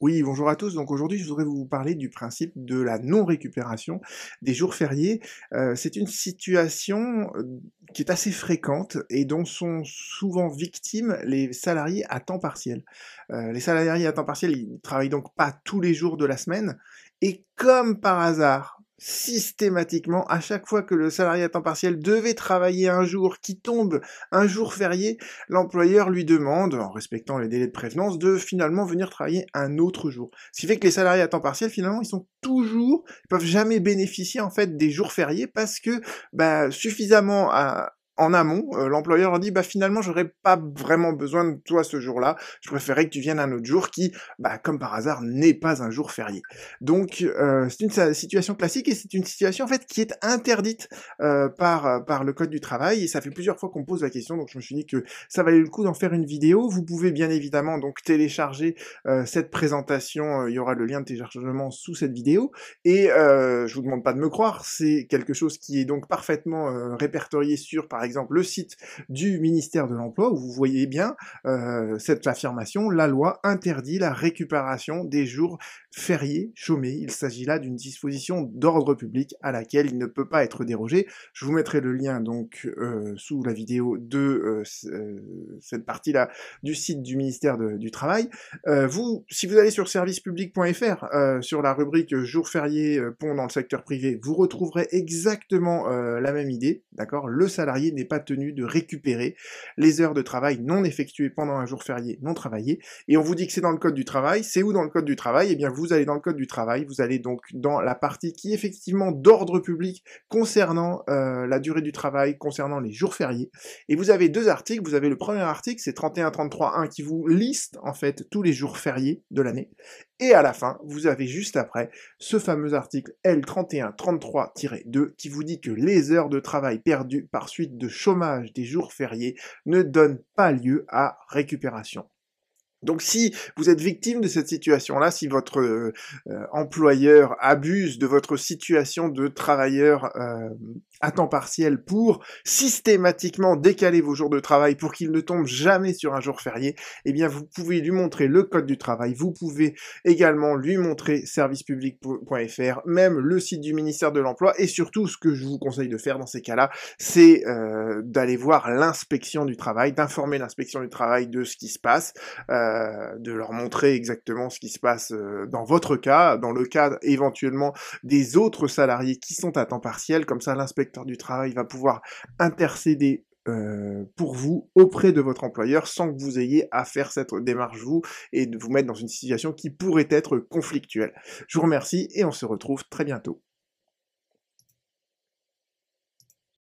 Oui, bonjour à tous. Donc aujourd'hui, je voudrais vous parler du principe de la non-récupération des jours fériés. Euh, c'est une situation euh, qui est assez fréquente et dont sont souvent victimes les salariés à temps partiel. Euh, les salariés à temps partiel, ils travaillent donc pas tous les jours de la semaine et comme par hasard, systématiquement, à chaque fois que le salarié à temps partiel devait travailler un jour qui tombe un jour férié, l'employeur lui demande, en respectant les délais de prévenance, de finalement venir travailler un autre jour. Ce qui fait que les salariés à temps partiel, finalement, ils sont toujours, ils peuvent jamais bénéficier en fait des jours fériés parce que bah, suffisamment à, en amont, euh, l'employeur leur dit bah finalement j'aurais pas vraiment besoin de toi ce jour-là, je préférais que tu viennes un autre jour qui, bah comme par hasard, n'est pas un jour férié. Donc euh, c'est une situation classique et c'est une situation en fait qui est interdite euh, par par le code du travail. Et ça fait plusieurs fois qu'on pose la question, donc je me suis dit que ça valait le coup d'en faire une vidéo. Vous pouvez bien évidemment donc télécharger cette présentation, il y aura le lien de téléchargement sous cette vidéo. Et je vous demande pas de me croire, c'est quelque chose qui est donc parfaitement répertorié sur par exemple exemple le site du ministère de l'Emploi, où vous voyez bien euh, cette affirmation, la loi interdit la récupération des jours fériés chômés. Il s'agit là d'une disposition d'ordre public à laquelle il ne peut pas être dérogé. Je vous mettrai le lien donc euh, sous la vidéo de euh, cette partie-là du site du ministère du Travail. vous, si vous allez sur servicepublic.fr, sur la rubrique jours fériés pont dans le secteur privé, vous retrouverez exactement la même idée, d'accord? Le salarié n'est pas tenu de récupérer les heures de travail non effectuées pendant un jour férié non travaillé. Et on vous dit que c'est dans le code du travail. C'est où dans le code du travail? Eh bien, vous allez dans le code du travail. Vous allez donc dans la partie qui est effectivement d'ordre public concernant euh, la durée du travail, concernant les jours fériés. Et vous avez deux articles. Vous avez le premier article, c'est 31.33.1 qui vous liste en fait tous les jours fériés de l'année. Et à la fin, vous avez juste après ce fameux article L3133-2 qui vous dit que les heures de travail perdues par suite de chômage des jours fériés ne donnent pas lieu à récupération. Donc si vous êtes victime de cette situation-là, si votre euh, euh, employeur abuse de votre situation de travailleur euh, à temps partiel pour systématiquement décaler vos jours de travail pour qu'ils ne tombent jamais sur un jour férié, eh bien vous pouvez lui montrer le code du travail, vous pouvez également lui montrer servicepublic.fr, même le site du ministère de l'Emploi, et surtout ce que je vous conseille de faire dans ces cas-là, c'est d'aller voir l'inspection du travail, d'informer l'inspection du travail de ce qui se passe, euh, de leur montrer exactement ce qui se passe euh, dans votre cas, dans le cas éventuellement des autres salariés qui sont à temps partiel, comme ça l'inspecteur du travail va pouvoir intercéder euh, pour vous auprès de votre employeur sans que vous ayez à faire cette démarche vous et de vous mettre dans une situation qui pourrait être conflictuelle. Je vous remercie et on se retrouve très bientôt.